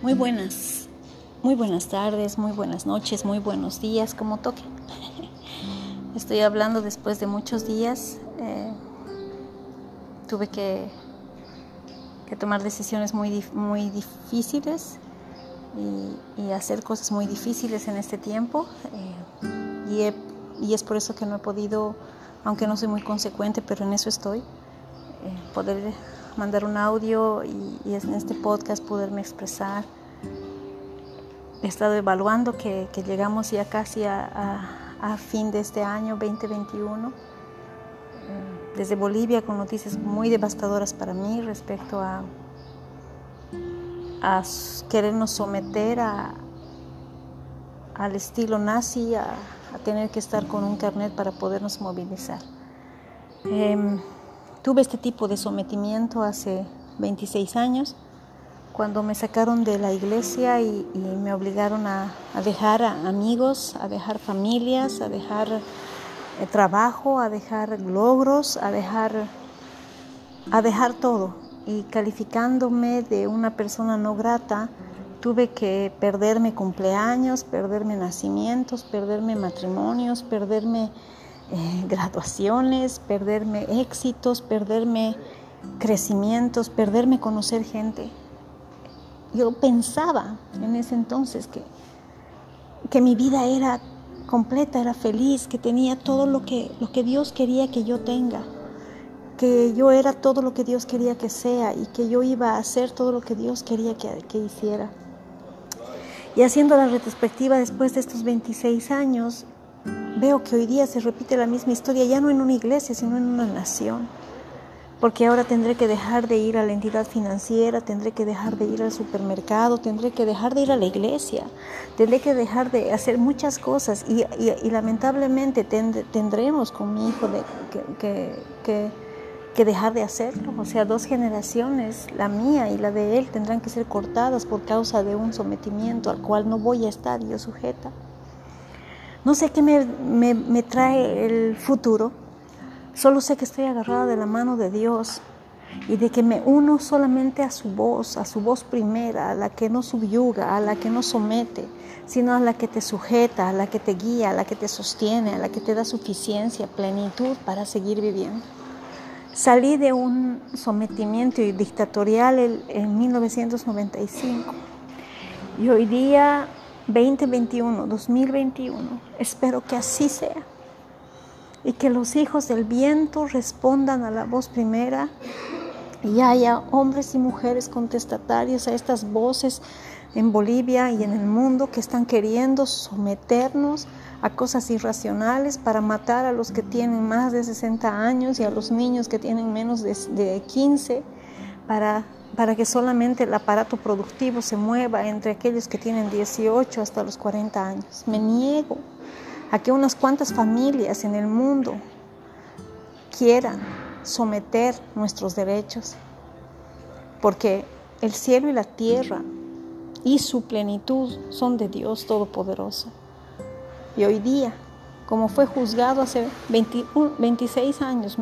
Muy buenas, muy buenas tardes, muy buenas noches, muy buenos días, como toque. Estoy hablando después de muchos días. Eh, tuve que, que, tomar decisiones muy, muy difíciles y, hacer cosas muy difíciles en este tiempo. Eh, y, y, es por eso que no he podido, aunque no soy muy consecuente, pero en eso estoy, eh, poder mandar un audio y, en este podcast poderme expresar. He estado evaluando que, llegamos ya casi a, fin de este año 2021 eh, desde Bolivia con noticias muy devastadoras para mí respecto a, a querernos someter a, al estilo nazi, a, tener que estar con un carnet para podernos movilizar. Em, Tuve este tipo de sometimiento hace 26 años, cuando me sacaron de la iglesia y, me obligaron a, dejar amigos, a dejar familias, a dejar eh, trabajo, a dejar logros, a dejar, a dejar todo. Y calificándome de una persona no grata, tuve que perderme cumpleaños, perderme nacimientos, perderme matrimonios, perderme eh, graduaciones, perderme éxitos, perderme crecimientos, perderme conocer gente. Yo pensaba en ese entonces que, que mi vida era completa, era feliz, que tenía todo lo que, lo que Dios quería que yo tenga, que yo era todo lo que Dios quería que sea y que yo iba a hacer todo lo que Dios quería que, que hiciera. Y haciendo la retrospectiva después de estos 26 años, veo que hoy día se repite la misma historia, ya no en una iglesia, sino en una nación. Porque ahora tendré que dejar de ir a la entidad financiera, tendré que dejar de ir al supermercado, tendré que dejar de ir a la iglesia, tendré que dejar de hacer muchas cosas y, lamentablemente tendremos con mi hijo que, que dejar de hacerlo. O sea, dos generaciones, la mía y la de él, tendrán que ser cortadas por causa de un sometimiento al cual no voy a estar yo sujeta. No sé qué me, trae el futuro, solo sé que estoy agarrada de la mano de Dios y de que me uno solamente a su voz, a su voz primera, a la que no subyuga, a la que no somete, sino a la que te sujeta, a la que te guía, a la que te sostiene, a la que te da suficiencia, plenitud para seguir viviendo. Salí de un sometimiento dictatorial en 1995 y hoy día 2021, 2021. Espero que así sea. Y que los hijos del viento respondan a la voz primera y haya hombres y mujeres contestatarios a estas voces en Bolivia y en el mundo que están queriendo someternos a cosas irracionales para matar a los que tienen más de 60 años y a los niños que tienen menos de, de 15 para para que solamente el aparato productivo se mueva entre aquellos que tienen 18 hasta los 40 años. Me niego a que unas cuantas familias en el mundo quieran someter nuestros derechos, porque el cielo y la tierra y su plenitud son de Dios Todopoderoso. Y hoy día, como fue juzgado hace 26 años,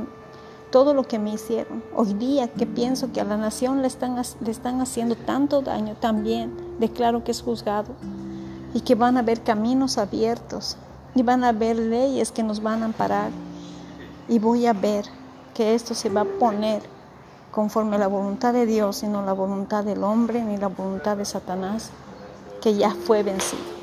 todo lo que me hicieron. Hoy día que pienso que a la nación le están, le están haciendo tanto daño, también declaro que es juzgado y que van a haber caminos abiertos y van a haber leyes que nos van a amparar y voy a ver que esto se va a poner conforme a la voluntad de Dios y no la voluntad del hombre ni la voluntad de Satanás, que ya fue vencido.